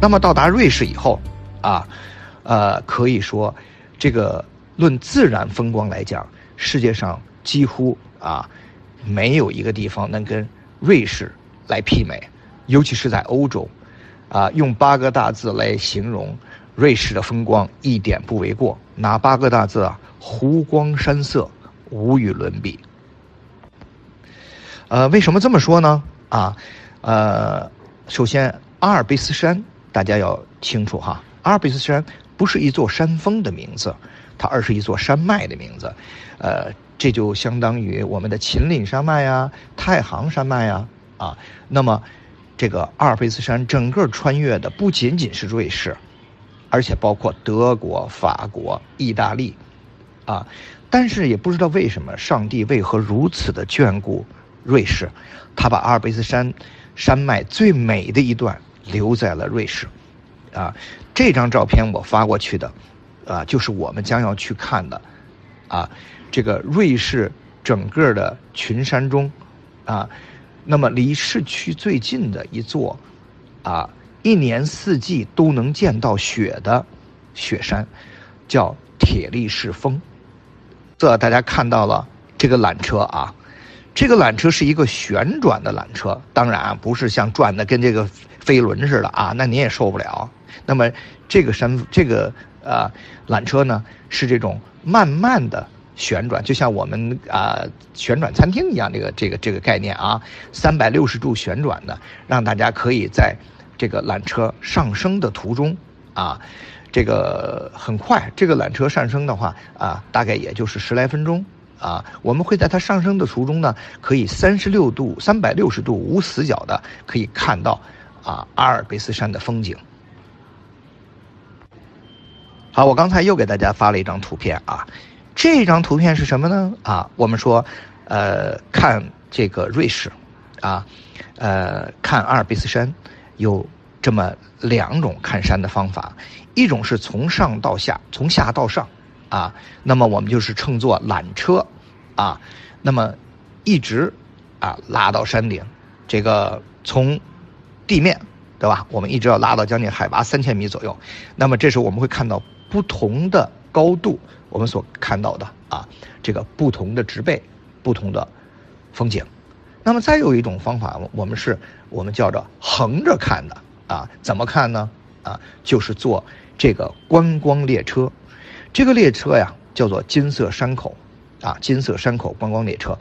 那么到达瑞士以后，啊，呃，可以说，这个论自然风光来讲，世界上几乎啊没有一个地方能跟瑞士来媲美，尤其是在欧洲，啊，用八个大字来形容瑞士的风光一点不为过。哪八个大字啊？湖光山色，无与伦比。呃，为什么这么说呢？啊，呃，首先阿尔卑斯山大家要清楚哈，阿尔卑斯山不是一座山峰的名字，它而是一座山脉的名字。呃，这就相当于我们的秦岭山脉呀、太行山脉呀啊。那么，这个阿尔卑斯山整个穿越的不仅仅是瑞士，而且包括德国、法国、意大利，啊，但是也不知道为什么，上帝为何如此的眷顾。瑞士，他把阿尔卑斯山山脉最美的一段留在了瑞士，啊，这张照片我发过去的，啊，就是我们将要去看的，啊，这个瑞士整个的群山中，啊，那么离市区最近的一座，啊，一年四季都能见到雪的雪山，叫铁力士峰。这大家看到了这个缆车啊。这个缆车是一个旋转的缆车，当然啊不是像转的跟这个飞轮似的啊，那你也受不了。那么这个山这个呃缆车呢是这种慢慢的旋转，就像我们啊旋转餐厅一样，这个这个这个概念啊，三百六十度旋转的，让大家可以在这个缆车上升的途中啊，这个很快，这个缆车上升的话啊，大概也就是十来分钟。啊，我们会在它上升的途中呢，可以三十六度、三百六十度无死角的可以看到啊阿尔卑斯山的风景。好，我刚才又给大家发了一张图片啊，这张图片是什么呢？啊，我们说，呃，看这个瑞士，啊，呃，看阿尔卑斯山，有这么两种看山的方法，一种是从上到下，从下到上。啊，那么我们就是乘坐缆车，啊，那么一直啊拉到山顶，这个从地面对吧？我们一直要拉到将近海拔三千米左右。那么这时候我们会看到不同的高度，我们所看到的啊，这个不同的植被、不同的风景。那么再有一种方法，我们是我们叫做横着看的啊，怎么看呢？啊，就是坐这个观光列车。这个列车呀，叫做金色山口，啊，金色山口观光列车。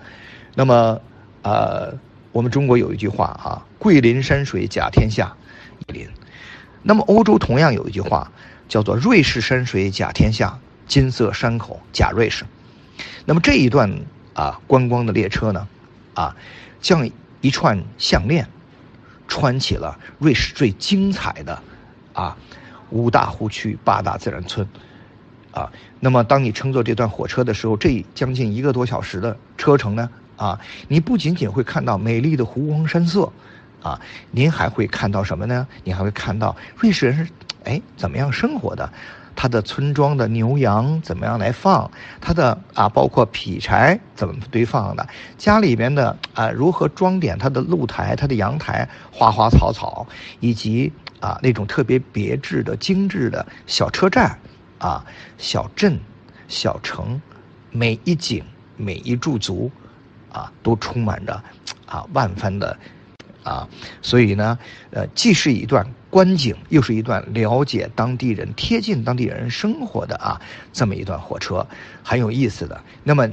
那么，呃，我们中国有一句话啊，“桂林山水甲天下”，桂林。那么欧洲同样有一句话，叫做“瑞士山水甲天下，金色山口甲瑞士”。那么这一段啊观光的列车呢，啊，像一串项链，穿起了瑞士最精彩的啊五大湖区、八大自然村。啊，那么当你乘坐这段火车的时候，这将近一个多小时的车程呢，啊，你不仅仅会看到美丽的湖光山色，啊，您还会看到什么呢？你还会看到瑞士人是哎怎么样生活的，他的村庄的牛羊怎么样来放，他的啊包括劈柴怎么堆放的，家里边的啊如何装点他的露台、他的阳台，花花草草，以及啊那种特别别致的精致的小车站。啊，小镇、小城，每一景、每一驻足，啊，都充满着啊万番的啊，所以呢，呃，既是一段观景，又是一段了解当地人、贴近当地人生活的啊这么一段火车，很有意思的。那么，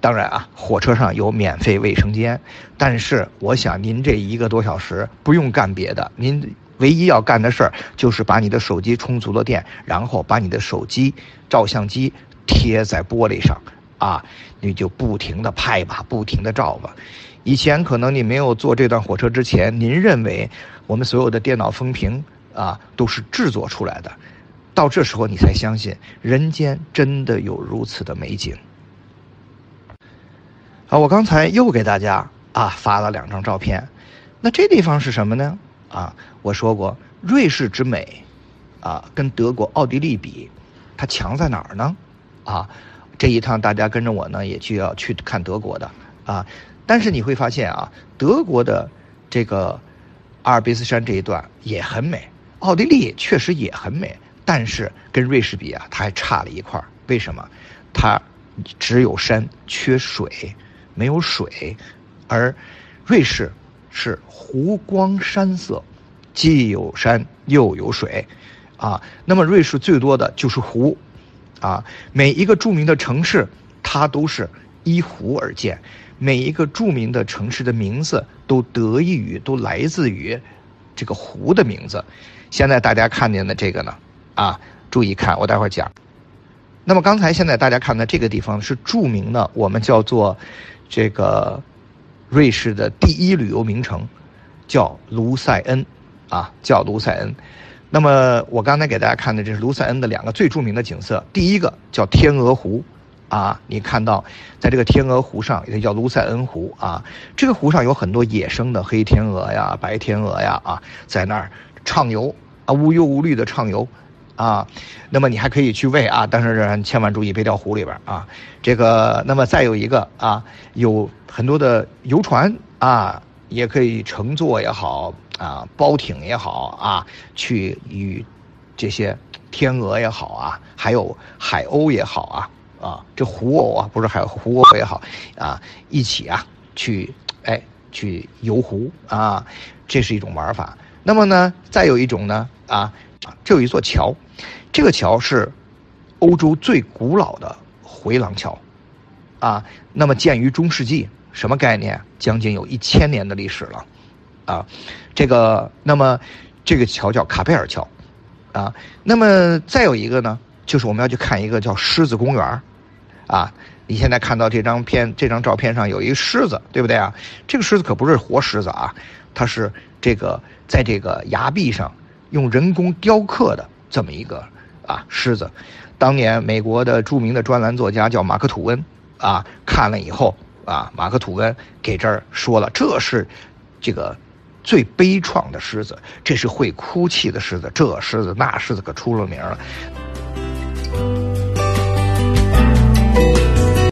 当然啊，火车上有免费卫生间，但是我想您这一个多小时不用干别的，您。唯一要干的事儿就是把你的手机充足了电，然后把你的手机照相机贴在玻璃上，啊，你就不停的拍吧，不停的照吧。以前可能你没有坐这段火车之前，您认为我们所有的电脑风评啊都是制作出来的，到这时候你才相信人间真的有如此的美景。好，我刚才又给大家啊发了两张照片，那这地方是什么呢？啊，我说过，瑞士之美，啊，跟德国、奥地利比，它强在哪儿呢？啊，这一趟大家跟着我呢，也就要去看德国的啊。但是你会发现啊，德国的这个阿尔卑斯山这一段也很美奥地利确实也很美，但是跟瑞士比啊，它还差了一块为什么？它只有山缺水，没有水，而瑞士是湖光山色，既有山又有水，啊，那么瑞士最多的就是湖，啊，每一个著名的城市它都是依湖而建，每一个著名的城市的名字都得益于，都来自于这个湖的名字。现在大家看见的这个呢，啊，注意看，我待会儿讲。那么刚才现在大家看的这个地方是著名的，我们叫做这个瑞士的第一旅游名城，叫卢塞恩，啊，叫卢塞恩。那么我刚才给大家看的这是卢塞恩的两个最著名的景色，第一个叫天鹅湖，啊，你看到在这个天鹅湖上，也叫卢塞恩湖啊，这个湖上有很多野生的黑天鹅呀、白天鹅呀，啊，在那儿畅游。啊，无忧无虑的畅游，啊，那么你还可以去喂啊，但是千万注意别掉湖里边啊。这个，那么再有一个啊，有很多的游船啊，也可以乘坐也好啊，包艇也好啊，去与这些天鹅也好啊，还有海鸥也好啊，啊，这湖鸥啊，不是海湖鸥也好啊，一起啊去哎去游湖啊，这是一种玩法。那么呢，再有一种呢。啊，这有一座桥，这个桥是欧洲最古老的回廊桥，啊，那么建于中世纪，什么概念？将近有一千年的历史了，啊，这个，那么这个桥叫卡贝尔桥，啊，那么再有一个呢，就是我们要去看一个叫狮子公园啊，你现在看到这张片这张照片上有一狮子，对不对啊？这个狮子可不是活狮子啊，它是这个在这个崖壁上。用人工雕刻的这么一个啊狮子，当年美国的著名的专栏作家叫马克吐温啊，看了以后啊，马克吐温给这儿说了，这是这个最悲怆的狮子，这是会哭泣的狮子，这狮子那狮子可出了名了。